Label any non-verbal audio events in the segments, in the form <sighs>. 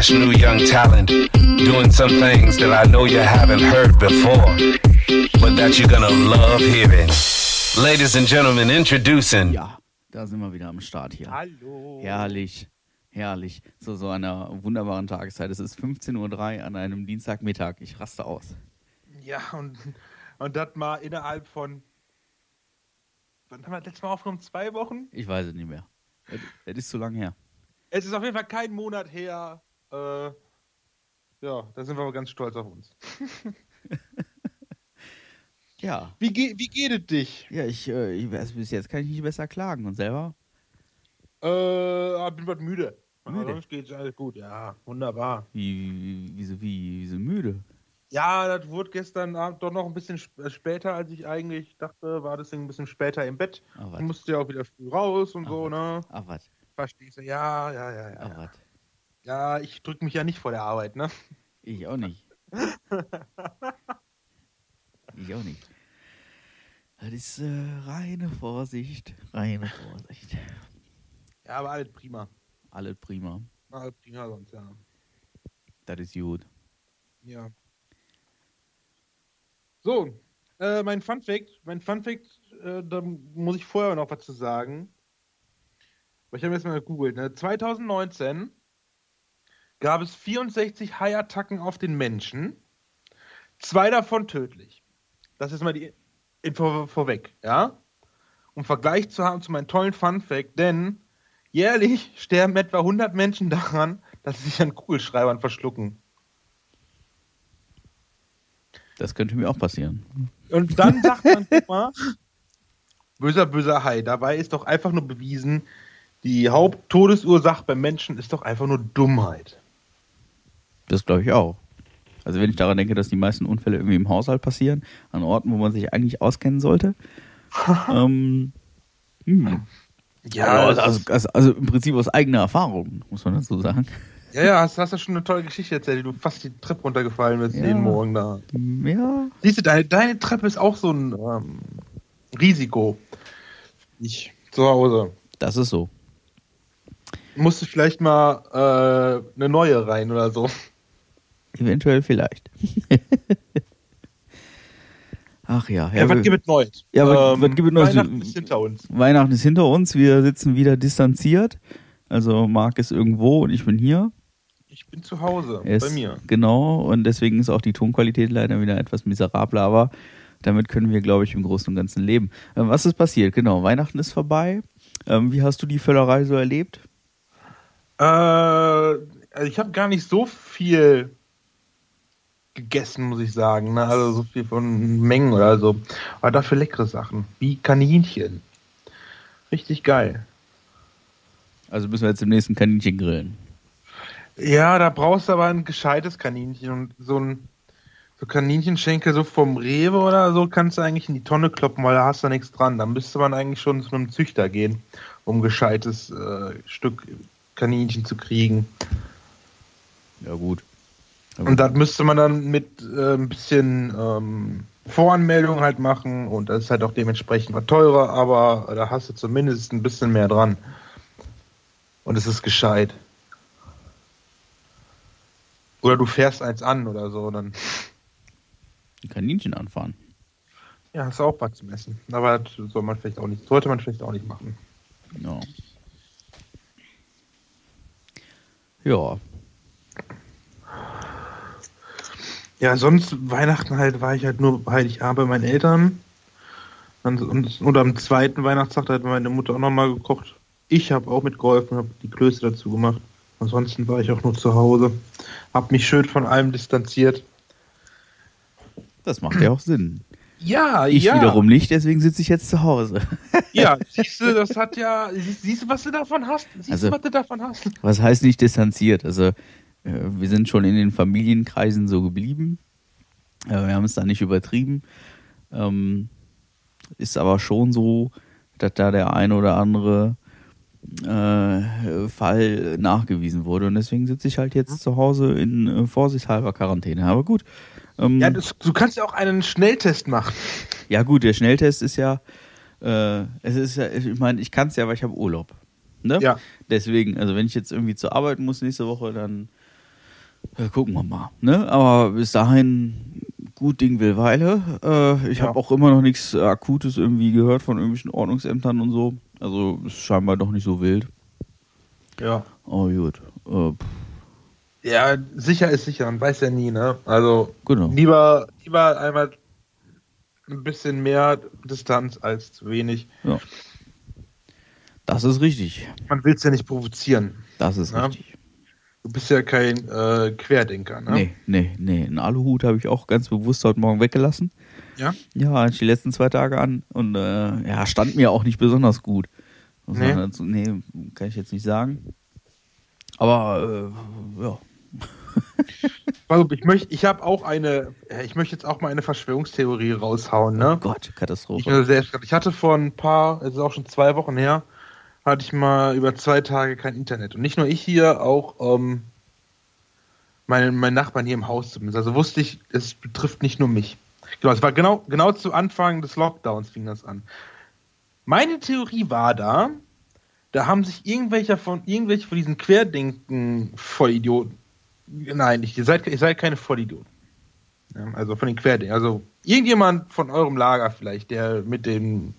fresh new young talent doing some things that I know you haven't heard before, but that you're gonna love hearing. Ladies and gentlemen, introducing. Ja, da sind wir wieder am Start hier. Hallo. Herrlich, herrlich. Zu so einer wunderbaren Tageszeit. Es ist 15.03 Uhr an einem Dienstagmittag. Ich raste aus. Ja, und, und das mal innerhalb von. Wann haben wir das letzte Mal aufgenommen? Zwei Wochen? Ich weiß es nicht mehr. Es, es ist zu lang her. Es ist auf jeden Fall kein Monat her. Äh, ja, da sind wir aber ganz stolz auf uns. <laughs> Ja, Wie, ge wie geht es dich? ja, ich, äh, ich weiß, bis jetzt kann ich nicht besser klagen. Und selber? Äh, ich bin was müde. Aber Müde? sonst geht's alles gut. Ja, wunderbar. Wie, wie, wieso, wie, wieso müde? Ja, das wurde gestern Abend doch noch ein bisschen äh, später, als ich eigentlich dachte, war deswegen ein bisschen später im Bett. Ah, Ich musste ja auch wieder früh raus und Ah, so, ne? Ah, was? Verstehst du? Ja, ja, ja, ja. Ah, ja. Ja, ich drücke mich ja nicht vor der Arbeit, ne? Ich auch nicht. <laughs> ich auch nicht. Das ist äh, reine Vorsicht. Reine Vorsicht. Ja, aber alles prima. Alles prima. Alles prima sonst, ja. Das ist gut. Ja. So, äh, mein Fun Fact, mein Fun Fact, äh, da muss ich vorher noch was zu sagen. Aber ich habe jetzt mal gegoogelt, ne? 2019 gab es 64 Haiattacken auf den Menschen. Zwei davon tödlich. Das ist mal die Info vorweg, ja? Um Vergleich zu haben zu meinem tollen Fun Fact, denn jährlich <laughs> sterben etwa 100 Menschen daran, dass sie sich an Kugelschreibern verschlucken. Das könnte mir auch passieren. Und dann <laughs> sagt man, guck mal, böser, böser Hai. Dabei ist doch einfach nur bewiesen, die Haupttodesursache beim Menschen ist doch einfach nur Dummheit. Das glaube ich auch. Also wenn ich daran denke, dass die meisten Unfälle irgendwie im Haushalt passieren, an Orten, wo man sich eigentlich auskennen sollte. <laughs> ähm, hm. also, also, also, also im Prinzip aus eigener Erfahrung, muss man dazu sagen. ja, ja, hast, hast du schon eine tolle Geschichte erzählt, du fast die Treppe runtergefallen bist Ja. jeden Morgen da. Ja, Siehst du, deine, deine Treppe ist auch so ein ähm, Risiko. Ich zu Hause. das ist so. Musst du vielleicht mal äh, eine neue rein oder so. Eventuell vielleicht. <laughs> Ach ja, Ja, was wir- gibt es Neues? Ja, was- was gibt es Neues? Weihnachten ist hinter uns. Weihnachten ist hinter uns, wir sitzen wieder distanziert. Also Marc ist irgendwo und ich bin hier. Ich bin zu Hause, ist, bei mir. Genau, und deswegen ist auch die Tonqualität leider wieder etwas miserabler, aber damit können wir, glaube ich, im Großen und Ganzen leben. Ähm, was ist passiert? Genau, Weihnachten ist vorbei. Ähm, wie hast du die Völlerei so erlebt? Äh, also ich habe gar nicht so viel gegessen, muss ich sagen. Ne? Also so viel von Mengen oder so. Aber dafür leckere Sachen. Wie Kaninchen. Richtig geil. Also müssen wir jetzt im nächsten Kaninchen grillen. Ja, da brauchst du aber ein gescheites Kaninchen. Und so ein so Kaninchenschenkel so vom Rewe oder so kannst du eigentlich in die Tonne kloppen, weil da hast du nichts dran. Dann müsste man eigentlich schon zu einem Züchter gehen, um ein gescheites äh, Stück Kaninchen zu kriegen. Ja, gut. Und das müsste man dann mit äh, ein bisschen ähm, Voranmeldung halt machen und das ist halt auch dementsprechend was teurer, aber da hast du zumindest ein bisschen mehr dran. Und es ist gescheit. Oder du fährst eins an oder so, dann Ein Kaninchen anfahren. ja, hast du auch was zum Essen. Aber das soll man vielleicht auch nicht, sollte man vielleicht auch nicht machen. Ja. Ja, Ja, sonst Weihnachten halt war ich halt nur Heiligabend bei meinen Eltern. Und, am zweiten Weihnachtstag hat meine Mutter auch nochmal gekocht. Ich habe auch mitgeholfen, habe die Klöße dazu gemacht. Ansonsten war ich auch nur zu Hause. Hab mich schön von allem distanziert. das macht ja auch Sinn. Ja, Ich ja. wiederum nicht, deswegen sitze ich jetzt zu Hause. <laughs> Ja, <laughs> siehst du, das hat ja. Siehst, siehst du, was du davon hast? Siehst Also- du, was du davon hast? Was heißt nicht distanziert? Also, wir sind schon in den Familienkreisen so geblieben. Äh, wir haben es da nicht übertrieben. Ähm, ist aber schon so, dass da der ein oder andere äh, Fall nachgewiesen wurde. Und deswegen sitze ich halt jetzt zu Hause in äh, vorsichtshalber Quarantäne. Aber gut. Ähm, Ja, das, du kannst ja auch einen Schnelltest machen. ja, gut, der Schnelltest ist ja, äh, es ist ja, ich meine, ich kann es ja, weil ich habe Urlaub. Ne? Ja. Deswegen, also wenn ich jetzt irgendwie zur Arbeit muss nächste Woche, dann Ja, gucken wir mal. Ne? Aber bis dahin, gut Ding will Weile. Äh, ich Ja. habe auch immer noch nichts Akutes irgendwie gehört von irgendwelchen Ordnungsämtern und so. Also ist scheinbar doch nicht so wild. Ja. Oh gut. Äh, Ja, sicher ist sicher, man weiß ja nie, ne? Also genau. lieber, lieber einmal ein bisschen mehr Distanz als zu wenig. Ja. Das ist richtig. Man will es ja nicht provozieren. Das ist Ja. richtig. Du bist ja kein äh, Querdenker, ne? Nee, nee, nee. Einen Aluhut habe ich auch ganz bewusst heute Morgen weggelassen. Ja? Ja, hatte ich die letzten zwei Tage an und äh, ja, stand mir auch nicht besonders gut. Nee? dazu- nee, kann ich jetzt nicht sagen. Aber äh, ja. <laughs> Also ich möchte, ich habe auch eine, äh, ich möchte jetzt auch mal eine Verschwörungstheorie raushauen, ne? Oh Gott, Ich, Katastrophe. nur sehr, ich hatte vor ein paar, es ist auch schon zwei Wochen her, hatte ich mal über zwei Tage kein Internet. Und nicht nur ich hier, auch ähm, meine, meine Nachbarn hier im Haus zumindest. Also wusste ich, es betrifft nicht nur mich. Genau, es war genau, genau zu Anfang des Lockdowns fing das an. Meine Theorie war da, da haben sich irgendwelche von, irgendwelche von diesen Querdenken-Vollidioten, nein, ich, ihr, seid, ihr seid keine Vollidioten. Also von den Querdenken. Also irgendjemand von eurem Lager vielleicht, der mit den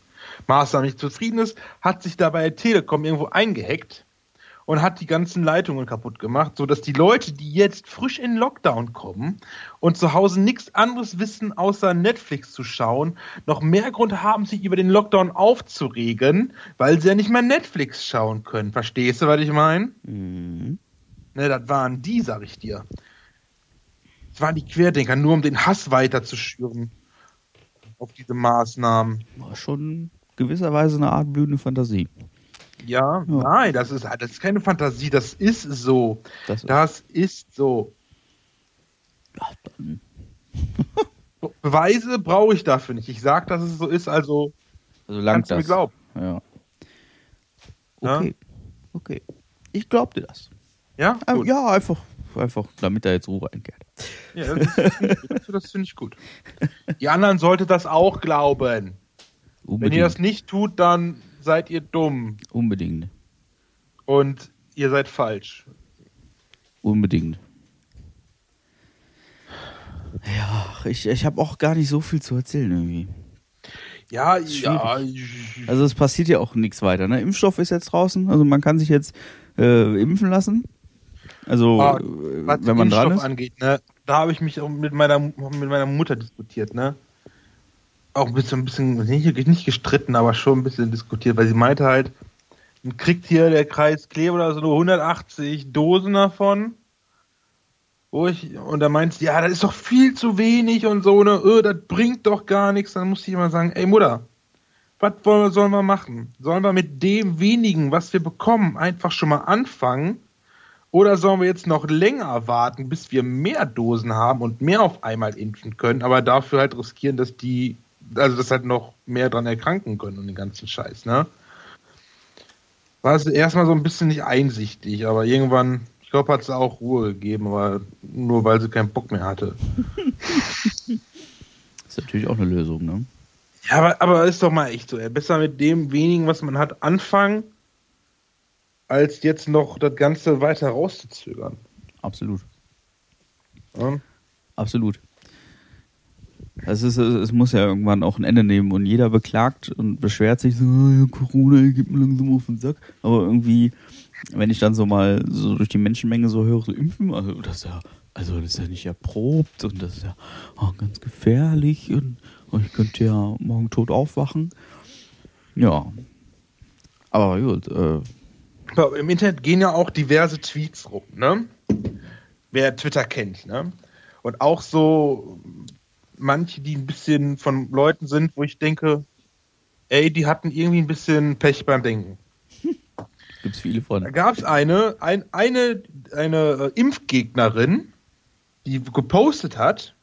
Maßnahmen nicht zufrieden ist, hat sich dabei Telekom irgendwo eingehackt und hat die ganzen Leitungen kaputt gemacht, sodass die Leute, die jetzt frisch in Lockdown kommen und zu Hause nichts anderes wissen, außer Netflix zu schauen, noch mehr Grund haben, sich über den Lockdown aufzuregen, weil sie ja nicht mehr Netflix schauen können. Verstehst du, was ich meine? Mhm. Ne, das waren die, sag ich dir. Das waren die Querdenker, nur um den Hass weiter zu schüren auf diese Maßnahmen. War schon gewisserweise eine Art blühende Fantasie. Ja, nein, das ist, das ist keine Fantasie, das ist so. Das ist, Das ist so. ja, dann, Beweise brauche ich dafür nicht. Ich sag, dass es so ist, also also kannst du mir glauben. Ja. Ja? Okay. Okay. Ich glaub dir das. Ja, gut. Ja, einfach, einfach, damit da jetzt Ruhe einkehrt. Ja, das, finde ich, gut. Die anderen solltet das auch glauben. Wenn Unbedingt. ihr das nicht tut, dann seid ihr dumm Unbedingt. und ihr seid falsch. Unbedingt. Ja, ich, ich habe auch gar nicht so viel zu erzählen irgendwie. Ja, ja. Also es passiert ja auch nichts weiter. Ne? Impfstoff ist jetzt draußen, also man kann sich jetzt äh, impfen lassen. Also Ah, äh, was wenn man dran Impfstoff ist. angeht, ne, da habe ich mich auch mit meiner, mit meiner Mutter diskutiert, ne? Auch ein bisschen, ein bisschen nicht, nicht gestritten, aber schon ein bisschen diskutiert, weil sie meinte halt, dann kriegt hier der Kreis Kleber oder so nur 180 Dosen davon. Wo ich, und da meint sie, ja, das ist doch viel zu wenig und so, ne, öh, das bringt doch gar nichts. Dann musste ich immer sagen, ey Mutter, was sollen wir machen? Sollen wir mit dem wenigen, was wir bekommen, einfach schon mal anfangen? Oder sollen wir jetzt noch länger warten, bis wir mehr Dosen haben und mehr auf einmal impfen können, aber dafür halt riskieren, dass die, also dass halt noch mehr dran erkranken können und den ganzen Scheiß, ne? War es erstmal so ein bisschen nicht einsichtig, aber irgendwann, ich glaube, hat sie auch Ruhe gegeben, aber nur weil sie keinen Bock mehr hatte. <laughs> Ist natürlich auch eine Lösung, ne? Ja, aber, aber ist doch mal echt so, ey. Besser mit dem wenigen, was man hat, anfangen, als jetzt noch das Ganze weiter rauszuzögern. Absolut. Ja? Absolut. Es, ist, es muss ja irgendwann auch ein Ende nehmen und jeder beklagt und beschwert sich so, "Ah, ja, Corona geht mir langsam auf den Sack. Aber irgendwie, wenn ich dann so mal so durch die Menschenmenge so höre, so impfen, also das ist ja, also das ist ja nicht erprobt und das ist ja oh, ganz gefährlich und, und ich könnte ja morgen tot aufwachen. Ja. Aber gut, äh, Im Internet gehen ja auch diverse Tweets rum, ne? Wer Twitter kennt, ne? Und auch so manche, die ein bisschen von Leuten sind, wo ich denke, ey, die hatten irgendwie ein bisschen Pech beim Denken. <laughs> gibt's viele von. Da gab es eine, ein, eine, eine äh, Impfgegnerin, die gepostet hat,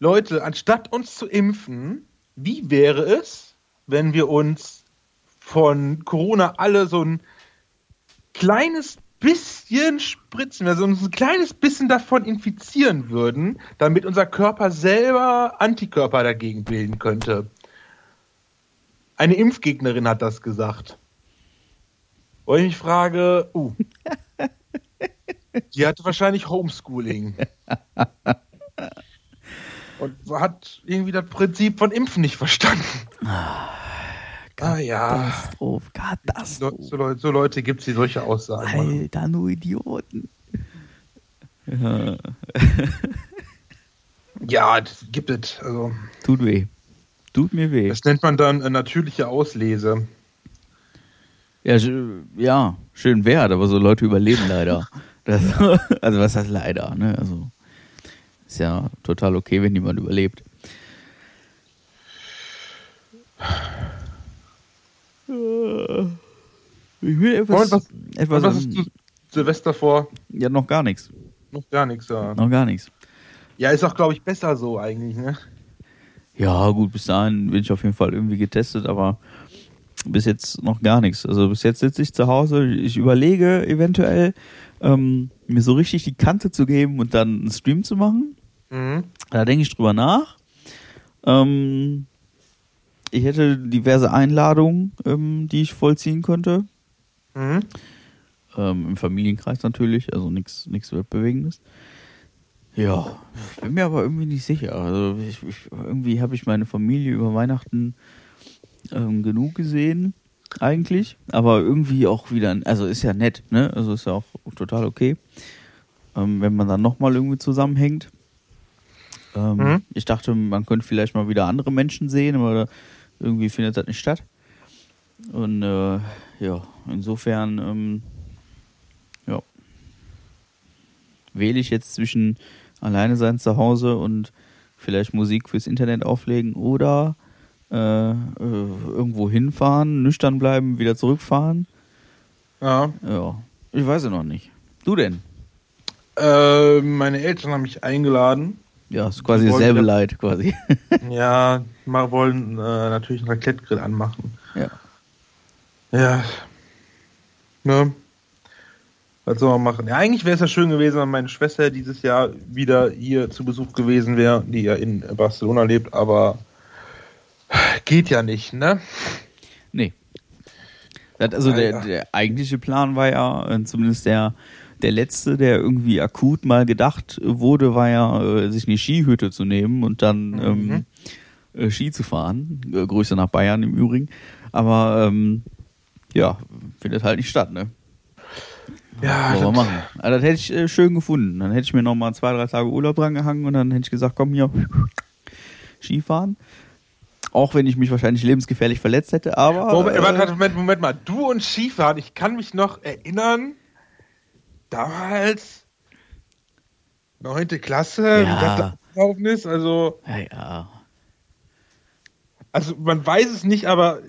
Leute, anstatt uns zu impfen, wie wäre es, wenn wir uns von Corona alle so ein kleines bisschen spritzen, also uns ein kleines bisschen davon infizieren würden, damit unser Körper selber Antikörper dagegen bilden könnte. Eine Impfgegnerin hat das gesagt. Wo ich frage, uh, Die hatte wahrscheinlich Homeschooling. Und hat irgendwie das Prinzip von Impfen nicht verstanden. Ah ja. Katastrophe, So, Katastrophe. so, Leute- so Leute gibt es, die solche Aussagen. Alter, nur Idioten. Ja, <laughs> Ja, das gibt es. Also, tut weh. Tut mir weh. das nennt man dann äh, natürliche Auslese. Ja, ja schön wert, aber so Leute überleben leider. <laughs> Das, also was heißt leider, ne? Also ist ja total okay, wenn jemand überlebt. Ich will etwas, was- etwas was ist zu Silvester vor? ja noch gar nichts, Noch gar nichts. Ja, noch gar nichts. ja ist auch, glaube ich, besser so eigentlich. Ne? Ja, gut, bis dahin bin ich auf jeden Fall irgendwie getestet, aber bis jetzt noch gar nichts. Also bis jetzt sitze ich zu Hause, ich überlege eventuell, ähm, mir so richtig die Kante zu geben und dann einen Stream zu machen. Mhm. Da denke ich drüber nach. Ähm, ich hätte diverse Einladungen, ähm, die ich vollziehen könnte. Mhm. Ähm, Im Familienkreis natürlich, also nichts Weltbewegendes. Ja, ich bin mir aber irgendwie nicht sicher. Also ich, ich, irgendwie habe ich meine Familie über Weihnachten ähm, genug gesehen, eigentlich. Aber irgendwie auch wieder, also ist ja nett, ne? Also ist ja auch total okay, ähm, wenn man dann nochmal irgendwie zusammenhängt. Ähm, Mhm. Ich dachte, man könnte vielleicht mal wieder andere Menschen sehen, aber irgendwie findet das nicht statt. Und äh, ja, insofern ähm, ja, wähle ich jetzt zwischen alleine sein zu Hause und vielleicht Musik fürs Internet auflegen oder äh, äh, irgendwo hinfahren, nüchtern bleiben, wieder zurückfahren. Ja. Ja, ich weiß es noch nicht. Du denn? Äh, meine Eltern haben mich eingeladen. Ja, ist quasi dasselbe Leid, quasi. <laughs> Ja, mal wollen äh, natürlich einen Raclette-Grill anmachen. ja. Ja. Ne? Was soll man machen? Ja, eigentlich wäre es ja schön gewesen, wenn meine Schwester dieses Jahr wieder hier zu Besuch gewesen wäre, die ja in Barcelona lebt, aber geht ja nicht, ne? Nee. Das, also der, der eigentliche Plan war ja, äh, zumindest der, der letzte, der irgendwie akut mal gedacht wurde, war ja, äh, sich eine Skihütte zu nehmen und dann Mhm. ähm, äh, Ski zu fahren. Äh, Grüße nach Bayern im Übrigen. Aber ähm, ja, findet halt nicht statt, ne? Ja, man das- machen? Also, das hätte ich äh, schön gefunden. Dann hätte ich mir noch mal zwei, drei Tage Urlaub dran gehangen und dann hätte ich gesagt, komm hier, Skifahren. Auch wenn ich mich wahrscheinlich lebensgefährlich verletzt hätte, aber. Moment, äh, warte, Moment, Moment mal. Du und Skifahren, ich kann mich noch erinnern, damals, neunte Klasse, Ja. wie das da gelaufen ist. Also, ja, ja. also man weiß es nicht, aber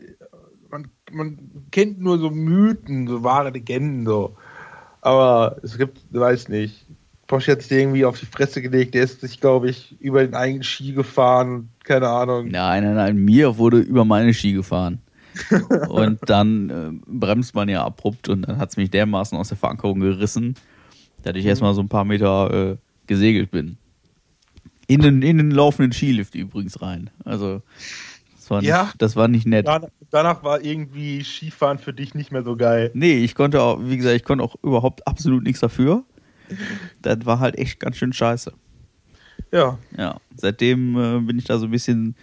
man, man kennt nur so Mythen, so wahre Legenden, so. Aber es gibt, weiß nicht. Porsche hat sich irgendwie auf die Fresse gelegt, der ist sich, glaube ich, über den eigenen Ski gefahren, keine Ahnung. Nein, nein, nein, mir wurde über meine Ski gefahren. Und dann äh, bremst man ja abrupt und dann hat es mich dermaßen aus der Verankerung gerissen, dass ich erstmal so ein paar Meter äh, gesegelt bin. In den, in den laufenden Skilift übrigens rein. Also, das war nicht, Ja. das war nicht nett. Danach, danach war irgendwie Skifahren für dich nicht mehr so geil. Nee, ich konnte auch, wie gesagt, ich konnte auch überhaupt absolut nichts dafür. Das war halt echt ganz schön scheiße. Ja. Ja, seitdem äh, bin ich da so ein bisschen,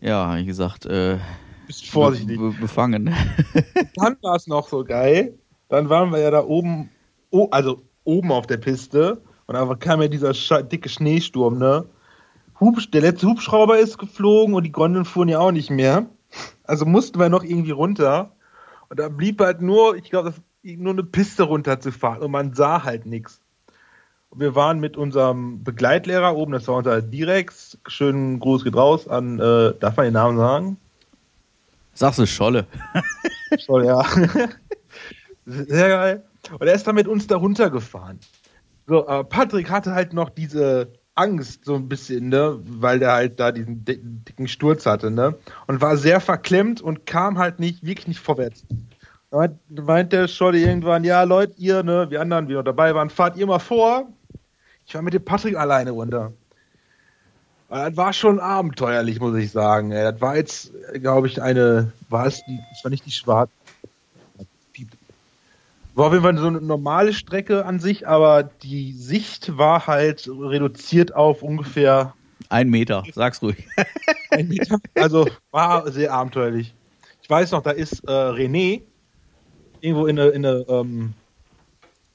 ja, wie gesagt, äh, Bist vorsichtig. be be befangen. <laughs> Dann war es noch so geil. Dann waren wir ja da oben, oh, also oben auf der Piste. Und dann kam ja dieser dicke Schneesturm, ne? Hubsch der letzte Hubschrauber ist geflogen und die Gondeln fuhren ja auch nicht mehr. Also mussten wir noch irgendwie runter. Und da blieb halt nur, ich glaube, nur eine Piste runterzufahren. Und man sah halt nichts. Und wir waren mit unserem Begleitlehrer oben, das war unser Direx. Schönen Gruß geht raus an, äh, darf man den Namen sagen? Sagst du Scholle? <laughs> Voll, ja. <laughs> Sehr geil. Und er ist dann mit uns da runtergefahren. So, aber Patrick hatte halt noch diese Angst so ein bisschen, ne, weil der halt da diesen di- dicken Sturz hatte, ne, und war sehr verklemmt und kam halt nicht, wirklich nicht vorwärts. Da meint, meint der Scholle irgendwann, ja, Leute, ihr, ne, wir anderen, die noch dabei waren, fahrt ihr mal vor. Ich war mit dem Patrick alleine runter. Das war schon abenteuerlich, muss ich sagen. Das war jetzt, glaube ich, eine, war es die, das war nicht die schwarze. War auf jeden Fall so eine normale Strecke an sich, aber die Sicht war halt reduziert auf ungefähr Ein Meter, sag's ruhig. <laughs> ein Meter. Also war sehr abenteuerlich. Ich weiß noch, da ist äh, René irgendwo in der, in der, ähm,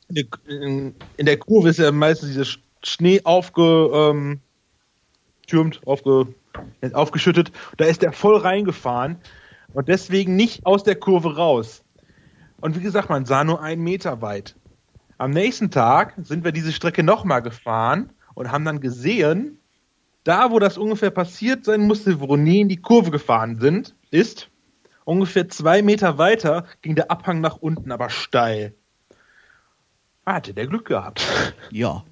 in, der, Kurve ist ja meistens dieser Sch- Schnee aufge, ähm, türmt, aufge, aufgeschüttet. Da ist der voll reingefahren und deswegen nicht aus der Kurve raus. Und wie gesagt, man sah nur einen Meter weit. Am nächsten Tag sind wir diese Strecke nochmal gefahren und haben dann gesehen, da wo das ungefähr passiert sein musste, wo René in die Kurve gefahren sind, ist, ungefähr zwei Meter weiter ging der Abhang nach unten, aber steil. Ah, Hatte der Glück gehabt. Ja.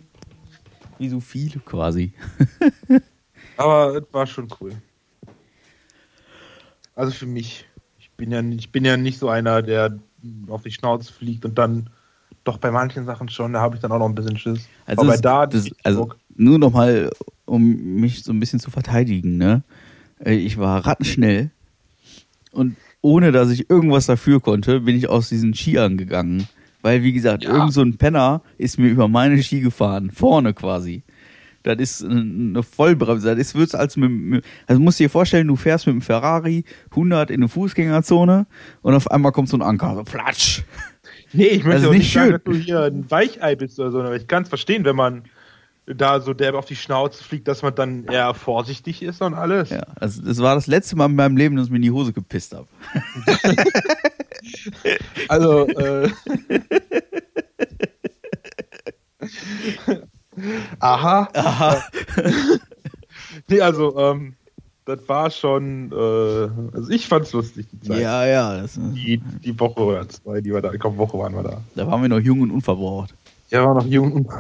Wie so viele quasi. <laughs> Aber es war schon cool. Also für mich. Ich bin ja, nicht- ich bin ja nicht so einer, der auf die Schnauze fliegt und dann doch bei manchen Sachen schon, da habe ich dann auch noch ein bisschen Schiss. Also, Aber es- da das, also nur noch mal, um mich so ein bisschen zu verteidigen, ne? Äh, Ich war rattenschnell und ohne dass ich irgendwas dafür konnte, bin ich aus diesen Skiern gegangen. Weil, wie gesagt, Ja. irgend so ein Penner ist mir über meine Ski gefahren, vorne quasi. Das ist eine Vollbremse. Das wird als mit, mit, also musst dir vorstellen, du fährst mit dem Ferrari 100 in eine Fußgängerzone und auf einmal kommt so ein Anker, so platsch. Nee, ich möchte Also auch nicht nicht sagen, schön. dass du hier ein Weichei bist oder so, aber ich kann es verstehen, wenn man da so derb auf die Schnauze fliegt, dass man dann eher vorsichtig ist und alles. Ja, also das war das letzte Mal in meinem Leben, dass ich mir in die Hose gepisst habe. <laughs> Also, äh. <laughs> Aha. Aha. <laughs> Nee, also, ähm, das war schon, äh, also ich fand's lustig, die Zeit. Ja, ja, das, Die, die Woche oder zwei, die wir da, glaube, Woche waren wir da. da waren wir noch jung und unverbraucht. Ja, war noch jung und. <laughs>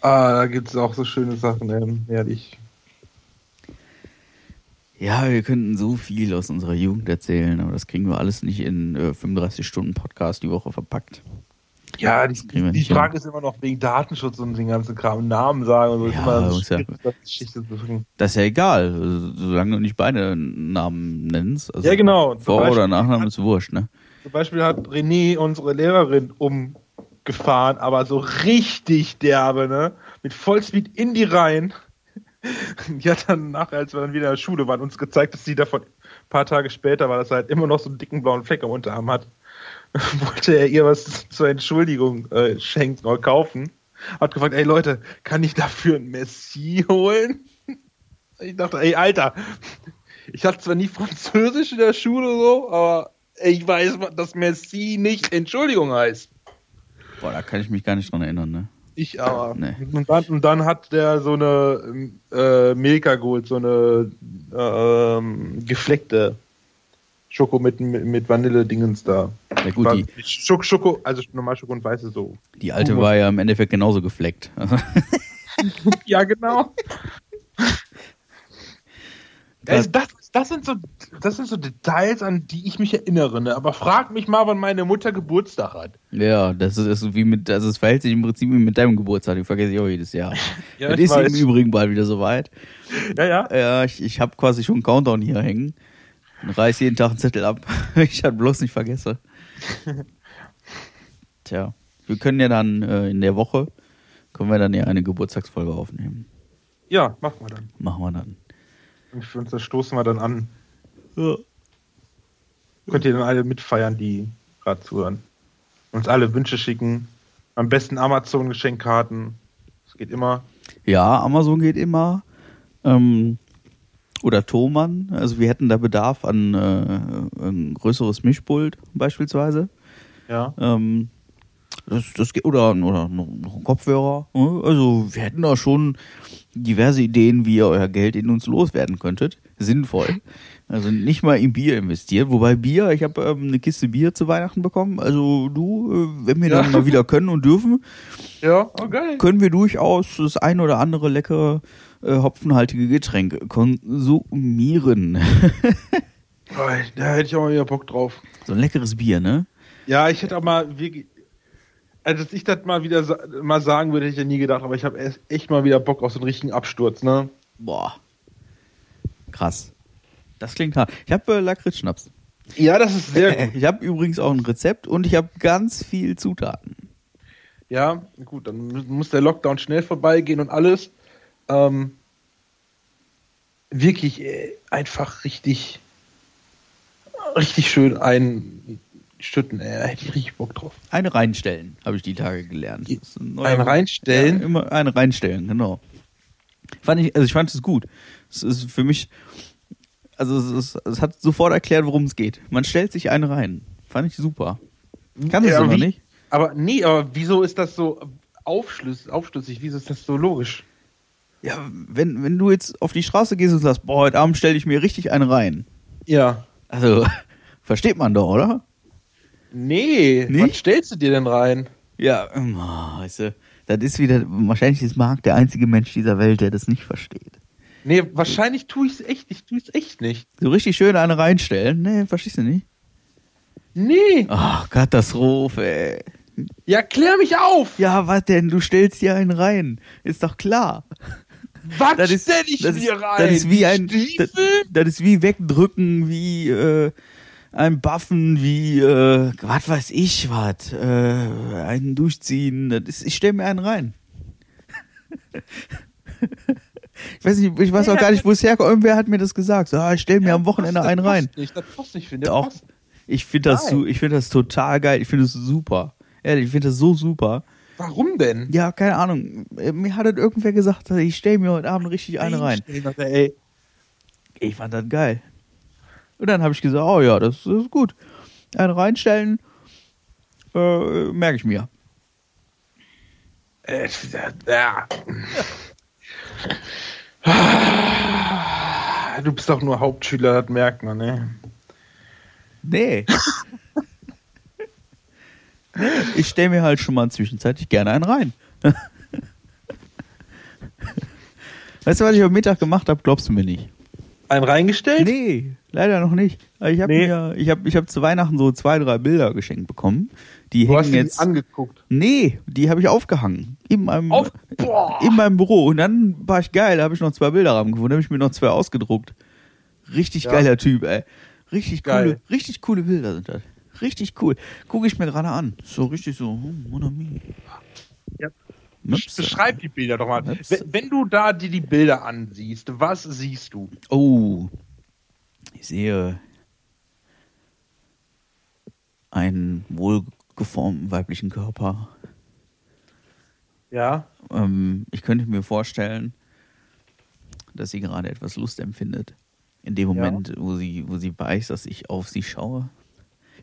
ah, da gibt's auch so schöne Sachen, ähm, ehrlich. Ja, wir könnten so viel aus unserer Jugend erzählen, aber das kriegen wir alles nicht in äh, 35 Stunden Podcast die Woche verpackt. Ja, die, die nicht Frage ist immer noch wegen Datenschutz und den ganzen Kram, Namen sagen und so. ist Ja, immer muss ja- das. Das ist ja egal, also, solange du nicht beide Namen nennst. Also Ja, genau. Vor- oder Beispiel Nachname hat- ist wurscht, ne? Zum Beispiel hat René unsere Lehrerin umgefahren, aber so richtig derbe, ne? Mit Vollspeed in die Reihen. <laughs> Die hat dann nachher, als wir dann wieder in der Schule waren, uns gezeigt, dass sie davon ein paar Tage später war, dass er halt immer noch so einen dicken blauen Fleck am Unterarm hat. <laughs> Wollte er ihr was zur Entschuldigung äh, schenken oder kaufen. Hat gefragt, ey Leute, kann ich dafür ein Messi holen? <laughs> Ich dachte, ey Alter, ich hatte zwar nie Französisch in der Schule so, aber ich weiß, dass Merci nicht Entschuldigung heißt. Boah, da kann ich mich gar nicht dran erinnern, ne? Ich aber. Nee. Und, dann, und dann hat der so eine äh, Milka geholt, so eine ähm, gefleckte Schoko mit, mit, mit Vanille-Dingens da. Ja gut, die, Schoko, Schoko, also normal Schoko und weiße so. die alte war ja im Endeffekt genauso gefleckt. <laughs> Ja, genau. Also das, das, sind so, das sind so Details, an die ich mich erinnere. Ne? Aber frag mich mal, wann meine Mutter Geburtstag hat. ja, das ist, das ist wie mit, also es verhält sich im Prinzip wie mit deinem Geburtstag, die vergesse ich auch jedes Jahr. <laughs> Ja, das ich ist weiß. im Übrigen bald wieder soweit. Ja, ja. Ja, ich, ich habe quasi schon einen Countdown hier hängen. Reiß jeden Tag einen Zettel ab. <laughs> ich halt bloß nicht vergesse. <laughs> Tja, wir können ja dann äh, in der Woche, können wir dann ja eine Geburtstagsfolge aufnehmen. Ja, machen wir dann. Machen wir dann. Und für uns das stoßen wir dann an. Ja. Könnt ihr dann alle mitfeiern, die gerade zuhören. Uns alle Wünsche schicken. Am besten Amazon-Geschenkkarten. Das geht immer. Ja, Amazon geht immer. Ähm, oder Thomann. Also wir hätten da Bedarf an äh, ein größeres Mischpult beispielsweise. Ja. Ähm, das, das oder, oder noch ein Kopfhörer. Also wir hätten da schon diverse Ideen, wie ihr euer Geld in uns loswerden könntet. Sinnvoll. Also nicht mal in Bier investiert. Wobei Bier, ich habe ähm, eine Kiste Bier zu Weihnachten bekommen. Also du, äh, wenn wir Ja. dann mal wieder können und dürfen, <laughs> Ja, oh geil. können wir durchaus das ein oder andere leckere äh, hopfenhaltige Getränk konsumieren. <laughs> Oh, da hätte ich auch mal wieder Bock drauf. so ein leckeres Bier, ne? Ja, ich hätte auch mal wirklich. Also, dass ich das mal wieder mal sagen würde, hätte ich ja nie gedacht, aber ich habe echt- echt mal wieder Bock auf so einen richtigen Absturz, ne? Boah. Krass. Das klingt hart. Ich habe äh, Lakritz-Schnaps. Ja, das ist sehr gut. <laughs> Ich habe übrigens auch ein Rezept und ich habe ganz viel Zutaten. Ja, gut, dann mu- muss der Lockdown schnell vorbeigehen und alles. Ähm, wirklich äh, einfach richtig, richtig schön einschütten. Äh, da hätte ich richtig Bock drauf. Eine reinstellen, habe ich die Tage gelernt. Ein Ein reinstellen. Ja, immer eine reinstellen, genau. Fand ich, also ich fand es gut. Es ist für mich, also es, ist, es hat sofort erklärt, worum es geht. Man stellt sich eine rein. Fand ich super. Kannst du Ja, es noch wie- nicht? Aber nee, aber wieso ist das so aufschlüss, aufschlüssig? Wieso ist das so logisch? Ja, wenn, wenn du jetzt auf die Straße gehst und sagst, boah, heute Abend stelle ich mir richtig eine rein. Ja. Also, <laughs> versteht man doch, oder? Nee, Nicht? was stellst du dir denn rein? Ja, weißt du, das ist wieder, wahrscheinlich ist Marc der einzige Mensch dieser Welt, der das nicht versteht. Nee, wahrscheinlich tue ich es echt, ich tue es echt nicht. So richtig schön eine reinstellen? Nee, verstehst du nicht? Nee. Ach, Katastrophe, ey. Ja, klär mich auf! Ja, was denn? Du stellst dir einen rein. Ist doch klar. Was Das ist, stell ich das mir ist, rein? Das ist wie ein, das, das ist wie wegdrücken, wie äh, ein Buffen, wie äh, was weiß ich was, äh, einen durchziehen. Das ist, ich stelle mir einen rein. <laughs> ich weiß nicht, ich weiß auch gar nicht, wo es herkommt. Irgendwer hat mir das gesagt. So, ah, ich stelle mir Ja, am Wochenende passt, einen das rein. Passt nicht, das passt nicht, finde Doch. Passt. Ich finde das, Nein. so, ich finde das total geil. Ich finde es super. Ehrlich, ich finde das so super. Warum denn? Ja, keine Ahnung. Äh, Mir hat das irgendwer gesagt, ich stelle mir heute Abend richtig eine rein. Ey. Ich fand das geil. Und dann habe ich gesagt, oh ja, das ist gut. Eine reinstellen, äh, merke ich mir. Äh, ja. <laughs> <sighs> Du bist doch nur Hauptschüler, das merkt man, ne? Nee. <laughs> nee ich stelle mir halt schon mal zwischenzeitlich gerne einen rein. <laughs> weißt du, was ich am Mittag gemacht habe? Glaubst du mir nicht? Ein reingestellt? Nee, leider noch nicht. Aber Ich habe Nee. mir, ich habe, ich habe zu Weihnachten so zwei, drei Bilder geschenkt bekommen. Die Du hast hängen jetzt. angeguckt. Nee, die habe ich aufgehangen. In meinem, Auf- in meinem Büro. Und dann war ich geil, da habe ich noch zwei Bilder rangefunden, habe ich mir noch zwei ausgedruckt. Richtig Ja. geiler Typ, ey. Richtig Geil. coole, richtig coole Bilder sind das. Richtig cool. Gucke ich mir gerade an. So richtig so, hm, mon ami. Ja. Möpse. Beschreib die Bilder doch mal. Wenn, wenn du da dir die Bilder ansiehst, was siehst du? Oh, ich sehe einen wohlgeformten weiblichen Körper. Ja. Ähm, ich könnte mir vorstellen, dass sie gerade etwas Lust empfindet. In dem Ja. Moment, wo, sie, wo sie weiß, dass ich auf sie schaue.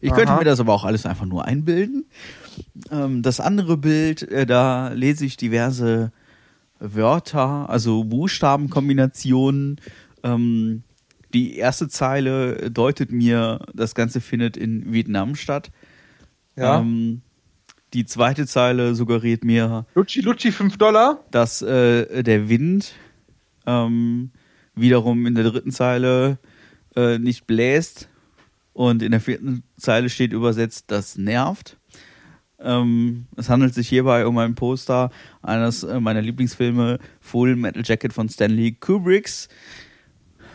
Ich Aha. könnte mir das aber auch alles einfach nur einbilden. Ähm, das andere Bild, äh, da lese ich diverse Wörter, also Buchstabenkombinationen. Ähm, die erste Zeile deutet mir, das Ganze findet in Vietnam statt. Ja. Ähm, die zweite Zeile suggeriert mir, Lutschi Lutschi 5 Dollar. dass äh, der Wind ähm, wiederum in der dritten Zeile äh, nicht bläst und in der vierten Zeile steht übersetzt, das nervt. Ähm, es handelt sich hierbei um ein Poster eines äh, meiner Lieblingsfilme Full Metal Jacket von Stanley Kubricks.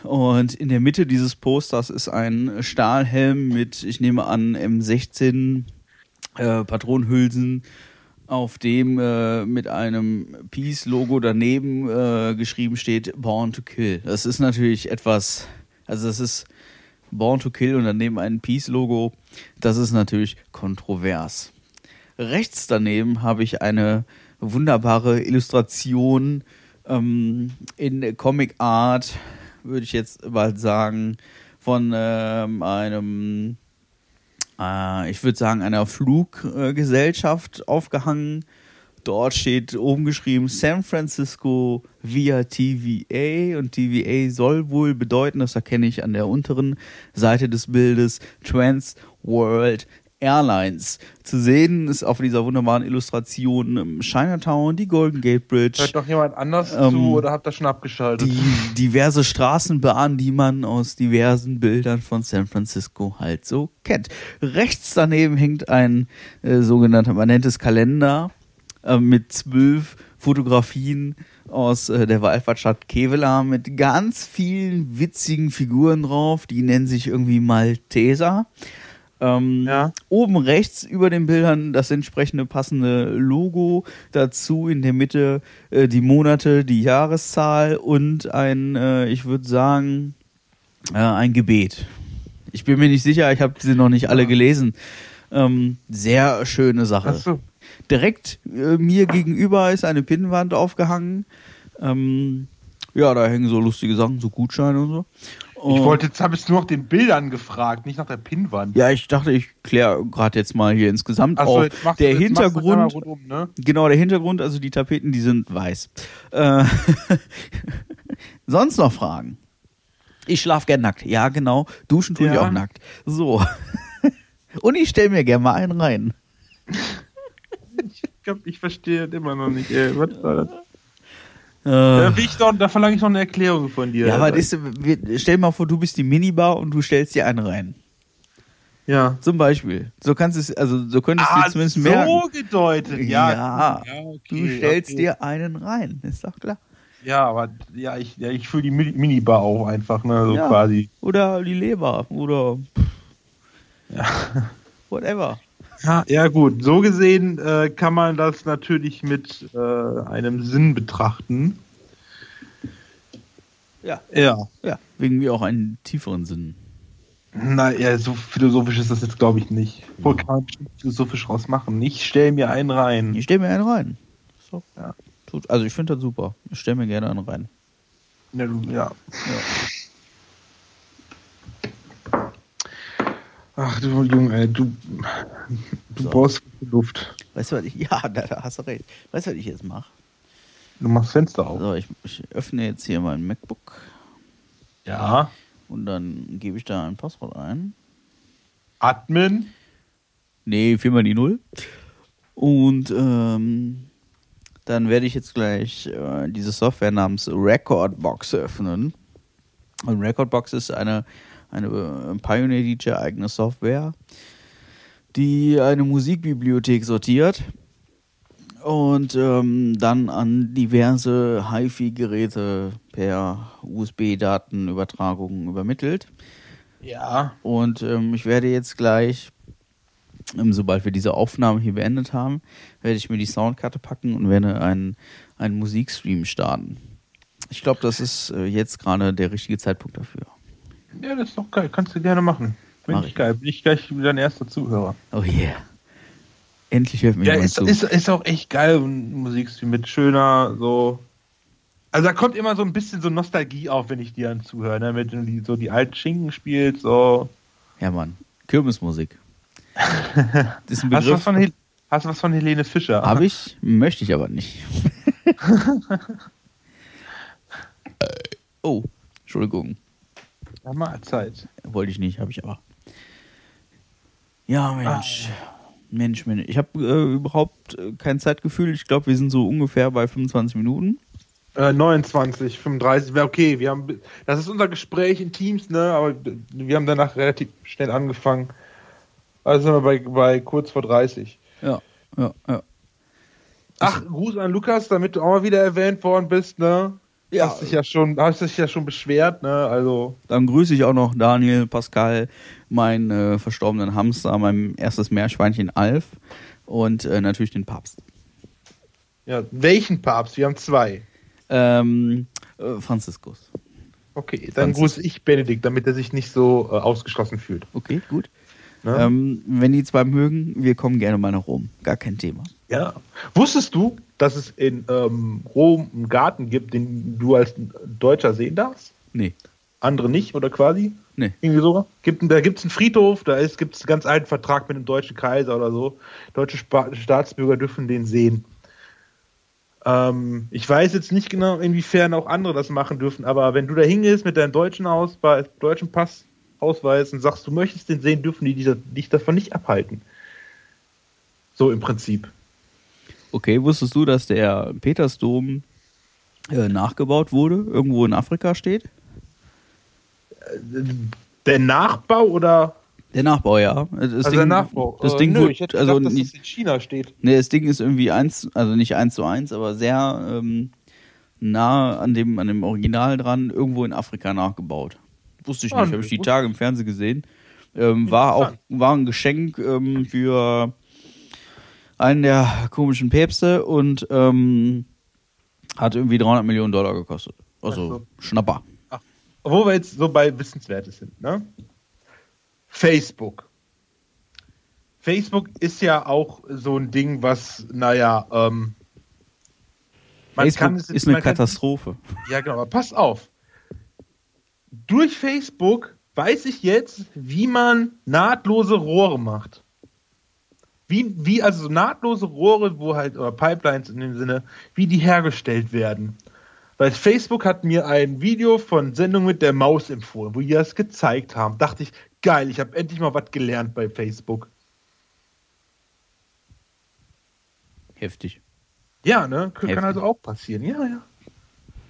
Und in der Mitte dieses Posters ist ein Stahlhelm mit, ich nehme an, M16 äh, Patronenhülsen, auf dem äh, mit einem Peace-Logo daneben äh, geschrieben steht Born to Kill. Das ist natürlich etwas, also das ist Born to Kill und daneben ein Peace-Logo. Das ist natürlich kontrovers. Rechts daneben habe ich eine wunderbare Illustration ähm, in Comic Art, würde ich jetzt bald sagen, von ähm, einem äh, ich würde sagen, einer Fluggesellschaft aufgehangen. Dort steht oben geschrieben San Francisco via TVA und TVA soll wohl bedeuten, das erkenne ich an der unteren Seite des Bildes, Trans World Airlines. Zu sehen ist auf dieser wunderbaren Illustration Chinatown, die Golden Gate Bridge, Hört noch jemand anders Ähm, zu oder habt ihr schon abgeschaltet? die diverse Straßenbahnen, die man aus diversen Bildern von San Francisco halt so kennt. Rechts daneben hängt ein äh, sogenannter, man nennt es Kalender, äh, mit zwölf Fotografien aus äh, der Waldfahrtstadt Kevela mit ganz vielen witzigen Figuren drauf. Die nennen sich irgendwie Malteser. Ähm, Ja. Oben rechts über den Bildern das entsprechende passende Logo. Dazu in der Mitte äh, die Monate, die Jahreszahl und ein, äh, ich würde sagen, äh, ein Gebet. Ich bin mir nicht sicher, ich habe sie noch nicht alle gelesen. Ähm, sehr schöne Sache. Achso. Direkt äh, mir gegenüber ist eine Pinnwand aufgehangen. Ähm, ja, da hängen so lustige Sachen, so Gutscheine und so. Ich wollte, jetzt habe ich nur nach den Bildern gefragt, nicht nach der Pinnwand. ja, ich dachte, ich kläre gerade jetzt mal hier insgesamt Achso, auf. jetzt machst der Hintergrund, rundum, ne? genau, der Hintergrund, also die Tapeten, die sind weiß. Äh, <laughs> sonst noch Fragen? Ich schlaf gern nackt. Ja, genau. Duschen tue ich Ja. auch nackt. So. <laughs> Und ich stelle mir gerne mal einen rein. Ich glaube, ich verstehe das immer noch nicht. Ey. Was war das? Äh, Da, doch, da verlange ich noch eine Erklärung von dir. ja, aber ist, wir- stell mal vor, du bist die Minibar und du stellst dir einen rein. Ja. Zum Beispiel. So kannst es, also so könntest du Ah, dir zumindest so merken. gedeutet. Ja, Ja, ja okay, Du stellst okay. dir einen rein, ist doch klar. Ja, aber ja, ich, ja, ich fühle die Mi- Minibar auch einfach, ne? So Ja. quasi. Oder die Leber oder Ja. <laughs> whatever. Ja, ja, gut. So gesehen äh, kann man das natürlich mit äh, einem Sinn betrachten. Ja. Ja. Ja, wegen mir auch einen tieferen Sinn. Naja, so philosophisch ist das jetzt, glaube ich, nicht. Wo kann man philosophisch raus machen? Ich stelle mir einen rein. Ich stelle mir einen rein. So. Ja. Tut, also ich finde das super. Ich stelle mir gerne einen rein. Ja, du- ja. Ach du Junge, ey, du, du So. brauchst Luft. Weißt du, was ich. <laughs> Ja, da, da hast du recht. Weißt du, was ich jetzt mache? Du machst Fenster auf. Also ich, ich öffne jetzt hier mein MacBook Ja. und dann gebe ich da ein Passwort ein. Admin. Nee, viermal die Null. Und ähm, dann werde ich jetzt gleich äh, diese Software namens Recordbox öffnen. Und Recordbox ist eine, eine äh, Pioneer DJ eigene Software, die eine Musikbibliothek sortiert und ähm, dann an diverse HiFi-Geräte per USB-Datenübertragung übermittelt. Ja. Und ähm, ich werde jetzt gleich, ähm, sobald wir diese Aufnahme hier beendet haben, werde ich mir die Soundkarte packen und werde einen, einen Musikstream starten. Ich glaube, das ist äh, jetzt gerade der richtige Zeitpunkt dafür. Ja, das ist doch geil. Kannst du gerne machen. Bin Mach ich geil. Bin ich gleich wieder ein erster Zuhörer. Oh yeah. Endlich hört mir Ja, ist, zu. ist, ist auch echt geil, ein Musikstream mit schöner, so. Also da kommt immer so ein bisschen so Nostalgie auf, wenn ich dir dann zuhöre, ne? Wenn du die, so die alten Schinken spielst, so. ja, Mann. Kirmesmusik. Das <laughs> ist ein Hast du, was von Hel hast du was von Helene Fischer? Habe ich, möchte ich aber nicht. <laughs> oh, Entschuldigung. Ja, mal Zeit. Wollte ich nicht, habe ich aber. Ja, Mensch. Mensch, Mensch. Ich habe äh, überhaupt äh, kein Zeitgefühl. Ich glaube, wir sind so ungefähr bei 25 Minuten. Äh, 29, 35, wäre okay. Wir haben, das ist unser Gespräch in Teams, ne? Aber wir haben danach relativ schnell angefangen. Also sind wir bei, bei kurz vor 30. Ja, ja, ja. Ach, Gruß an Lukas, damit du auch mal wieder erwähnt worden bist, ne? Ja. Hast dich ja schon, hast dich ja schon beschwert, ne? Also. Dann grüße ich auch noch Daniel, Pascal, meinen äh, verstorbenen Hamster, mein erstes Meerschweinchen Alf und äh, natürlich den Papst. Ja, welchen Papst? Wir haben zwei. Ähm, äh, Franziskus. Okay, dann Franzis- grüße ich Benedikt, damit er sich nicht so äh, ausgeschlossen fühlt. Okay, gut. Ne? Ähm, wenn die zwei mögen, wir kommen gerne mal nach Rom. Gar kein Thema. Ja. Wusstest du, dass es in ähm, Rom einen Garten gibt, den du als Deutscher sehen darfst? Nee, Andere nicht, oder quasi? nee. Irgendwie so. Gibt, da gibt es einen Friedhof, da gibt es einen ganz alten Vertrag mit dem deutschen Kaiser oder so. Deutsche Spa Staatsbürger dürfen den sehen. Ähm, ich weiß jetzt nicht genau, inwiefern auch andere das machen dürfen, aber wenn du da hingehst mit deinem deutschen Ausweis, deutschen Pass, Ausweis und sagst, du möchtest den sehen, dürfen die dich- dich davon nicht abhalten. So im Prinzip. Okay, wusstest du, dass der Petersdom äh, nachgebaut wurde, irgendwo in Afrika steht? Der Nachbau oder Der Nachbau, ja. Das also Ding, der Nachbau? Das Äh, Ding nö, wurde, ich hätte also gedacht, dass nicht, das in China steht. nee, das Ding ist irgendwie eins, also nicht eins zu eins, aber sehr ähm, nah an dem, an dem Original dran, irgendwo in Afrika nachgebaut. Wusste ich Ah, nicht, habe ich die. Tage im Fernsehen gesehen. Ähm, war auch war ein Geschenk ähm, für einen der komischen Päpste und ähm, hat irgendwie 300 Millionen Dollar gekostet. Also Schnapper. Wo wir jetzt so bei Wissenswertes sind, ne? Facebook. Facebook ist ja auch so ein Ding, was, naja, ähm, man Facebook kann es ist eine man kann- Katastrophe. Ja, genau, aber pass auf. Durch Facebook weiß ich jetzt, wie man nahtlose Rohre macht. Wie, wie also so nahtlose Rohre, wo halt, oder Pipelines in dem Sinne, wie die hergestellt werden. Weil Facebook hat mir ein Video von Sendung mit der Maus empfohlen, wo die das gezeigt haben. Dachte ich, geil, ich habe endlich mal was gelernt bei Facebook. Heftig. Ja, ne? Kann Heftig. also auch passieren. Ja, ja.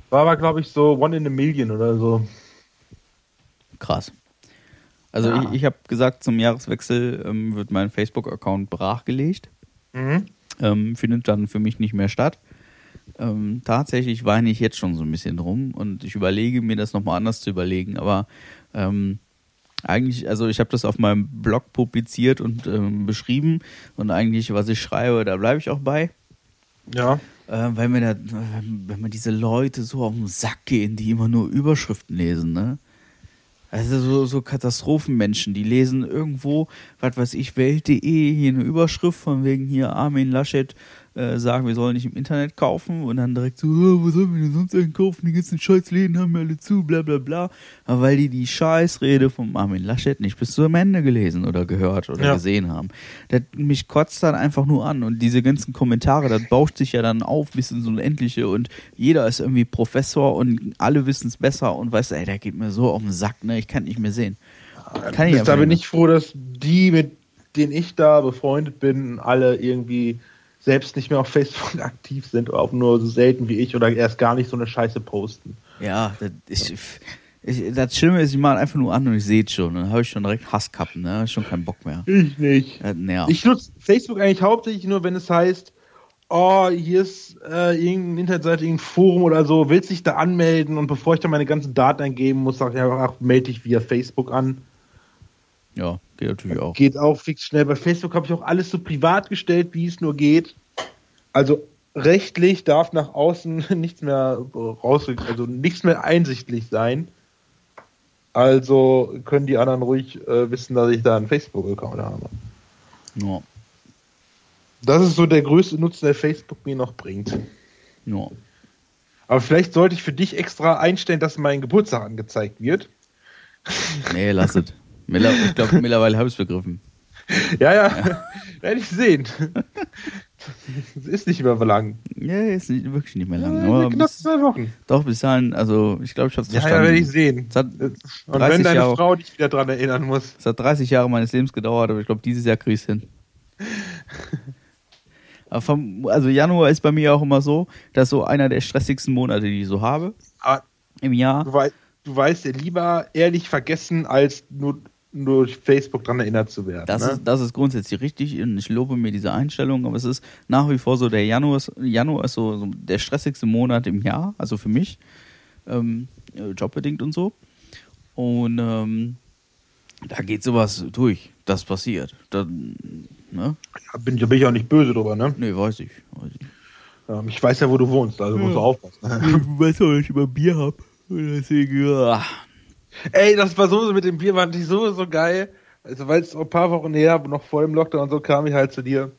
War aber, glaube ich, so One in a Million oder so. Krass. Also Ja. ich, ich habe gesagt, zum Jahreswechsel ähm, wird mein Facebook-Account brachgelegt. Mhm. Ähm, findet dann für mich nicht mehr statt. Ähm, tatsächlich weine ich jetzt schon so ein bisschen drum und ich überlege mir das nochmal anders zu überlegen, aber ähm, eigentlich, also ich habe das auf meinem Blog publiziert und ähm, beschrieben und eigentlich, was ich schreibe, da bleibe ich auch bei. Ja. Äh, weil mir da, wenn mir diese Leute so auf den Sack gehen, die immer nur Überschriften lesen, ne? Also so, so Katastrophenmenschen, die lesen irgendwo, was weiß ich, Welt.de, hier eine Überschrift von wegen hier Armin Laschet äh, sagen, wir sollen nicht im Internet kaufen und dann direkt so, "Oh, wo sollen wir denn sonst einkaufen? Die ganzen Scheißläden haben ja alle zu, bla bla bla. Aber weil die die Scheißrede vom Armin Laschet nicht bis zum Ende gelesen oder gehört oder Ja. gesehen haben. Das, mich kotzt dann einfach nur an und diese ganzen Kommentare, das bauscht sich ja dann auf bis ins Unendliche und jeder ist irgendwie Professor und alle wissen es besser und weißt, ey, der geht mir so auf den Sack, ne, ich kann nicht mehr sehen. Kann ich da bin ich froh, dass die, mit denen ich da befreundet bin, alle irgendwie selbst nicht mehr auf Facebook <laughs> aktiv sind, oder auch nur so selten wie ich oder erst gar nicht so eine Scheiße posten. Ja, das, ich, ich, das Schlimme ist, ich mache einfach nur an und ich sehe es schon. Dann habe ich schon direkt Hasskappen, ne? Schon keinen Bock mehr. Ich nicht. Das nervt. Ich nutze Facebook eigentlich hauptsächlich nur, wenn es heißt, oh, hier ist äh, irgendeine Internetseite, irgendein Forum oder so, willst dich da anmelden und bevor ich da meine ganzen Daten eingeben muss, sage ich einfach, ach, melde dich via Facebook an. ja, geht natürlich auch. Geht auch fix schnell. Bei Facebook habe ich auch alles so privat gestellt, wie es nur geht. Also rechtlich darf nach außen <laughs> nichts mehr raus, also nichts mehr einsichtlich sein. Also können die anderen ruhig äh, wissen, dass ich da einen Facebook-Account habe. Ja, Das ist so der größte Nutzen, der Facebook mir noch bringt. ja. Aber vielleicht sollte ich für dich extra einstellen, dass mein Geburtstag angezeigt wird. Nee, lass es. Ich glaube, <laughs> mittlerweile habe ich es begriffen. Ja, ja, <laughs> werde ich sehen. Es <laughs> ist nicht mehr lang. Ja, ist nicht, wirklich nicht mehr lang. Ja, Aber knapp zwei Wochen. doch, bis dahin, also ich glaube, ich habe es Ja, verstanden. ja, werde ich sehen. Es Und 30 wenn deine Jahre- Frau dich wieder dran erinnern muss. es hat 30 Jahre meines Lebens gedauert, aber ich glaube, dieses Jahr krieg ich's hin. Aber vom, also Januar ist bei mir auch immer so, dass so einer der stressigsten Monate, die ich so habe Aber im Jahr. du, wei du weißt ja lieber ehrlich vergessen, als nur durch Facebook dran erinnert zu werden. Das, ne? ist, das ist grundsätzlich richtig und ich lobe mir diese Einstellung, aber es ist nach wie vor so, der Januar ist, Januar ist so, so der stressigste Monat im Jahr, also für mich, ähm, äh, jobbedingt und so. Und ähm, da geht sowas durch, das passiert. Da, ne? Da bin, da bin ich auch nicht böse drüber, ne? Nee, weiß ich. Weiß ich. Ähm, ich weiß ja, wo du wohnst, also musst du aufpassen. Ich weiß auch, dass ich immer Bier hab. Und deswegen, ah. Ey, das war so mit dem Bier, ich so, so geil. Also, weil es ein paar Wochen her, noch vor dem Lockdown und so, kam ich halt zu dir.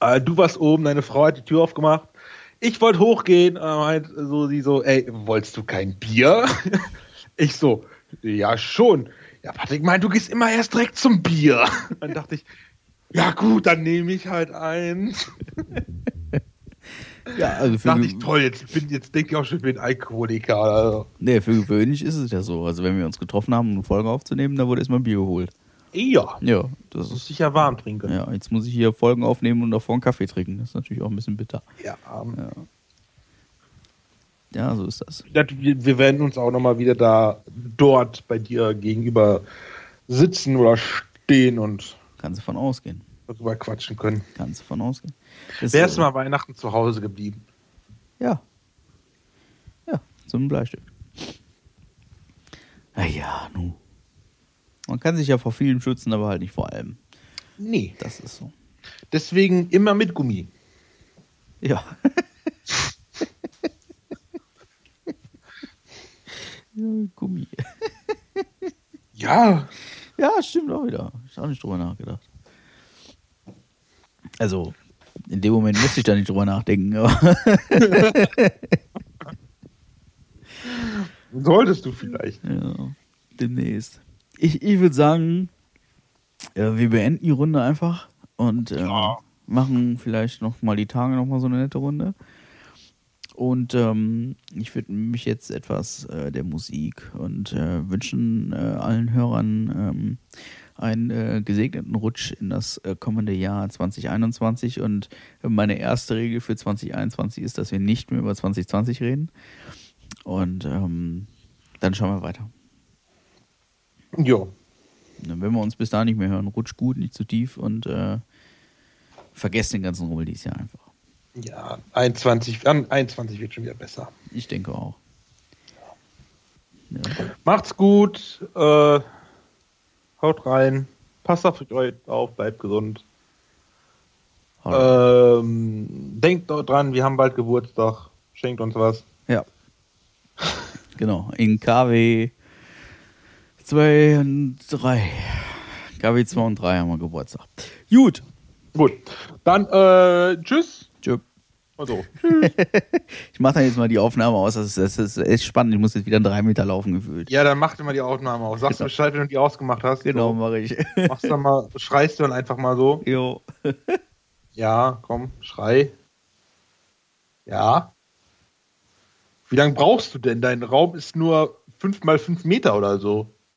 Äh, du warst oben, deine Frau hat die Tür aufgemacht. Ich wollte hochgehen, äh, meint so, sie so, ey, wolltest du kein Bier? <laughs> ich so, ja, schon. Ja, Patrick meint, du gehst immer erst direkt zum Bier. Dann dachte ich, ja gut, dann nehme ich halt eins. <laughs> Ja, also für, Dachte ich, toll, jetzt, bin, jetzt denke ich auch schon, ich bin Alkoholiker. Also. nee, für gewöhnlich ist es ja so. Also wenn wir uns getroffen haben, um eine Folge aufzunehmen, da wurde erstmal Bier geholt. Ja, Ja, das muss ist. ich ja warm trinken. Ja, jetzt muss ich hier Folgen aufnehmen und davor einen Kaffee trinken. Das ist natürlich auch ein bisschen bitter. Ja, ähm, Ja, so ist das. das, wir, wir werden uns auch nochmal wieder da dort bei dir gegenüber sitzen oder stehen und Kannst du von ausgehen. Darüber quatschen können. Kannst du von ausgehen. Das, Wer ist mal Weihnachten zu Hause geblieben? Ja. zum Bleistift. Naja, nu. Man kann sich ja vor vielem schützen, aber halt nicht vor allem. Nee. Das ist so. Deswegen immer mit Gummi. Ja. <laughs> ja Gummi. Ja. Ja, stimmt auch wieder. Ich auch nicht drüber nachgedacht. Also, in dem Moment musste ich da nicht drüber nachdenken, <laughs> Solltest du vielleicht. ja, demnächst. Ich, ich würde sagen, äh, wir beenden die Runde einfach und äh, Ja. machen vielleicht noch mal die Tage noch mal so eine nette Runde. Und ähm, ich würde mich jetzt etwas äh, der Musik und äh, wünschen äh, allen Hörern ähm, einen äh, gesegneten Rutsch in das äh, kommende Jahr 2021. Und meine erste Regel für 2021 ist, dass wir nicht mehr über 2020 reden. Und ähm, dann schauen wir weiter. Jo. Und Wenn wir uns bis da nicht mehr hören, rutscht gut, nicht zu tief und äh, vergesst den ganzen Rummel dieses Jahr einfach. Ja, 21, an 21 wird schon wieder besser. Ich denke auch. Ja. Macht's gut. Äh, haut rein. Passt auf euch auf, bleibt gesund. Ähm, denkt dran, wir haben bald Geburtstag. Schenkt uns was. Ja. <laughs> Genau. In KW 2 und 3. KW 2 und 3 haben wir Geburtstag. Gut. Gut. Dann, äh, tschüss. Also, <laughs> Ich mache dann jetzt mal die Aufnahme aus. Das ist, das ist echt spannend. Ich muss jetzt wieder drei Meter laufen gefühlt. ja, dann mach dir mal die Aufnahme aus. Sagst du Bescheid, wenn du die ausgemacht hast. Genau, So, mache ich. <laughs> machst dann mal, schreist du dann einfach mal so. jo. <laughs> Ja, komm, schrei. Ja. Wie lange brauchst du denn? Dein Raum ist nur 5 mal 5 Meter oder so.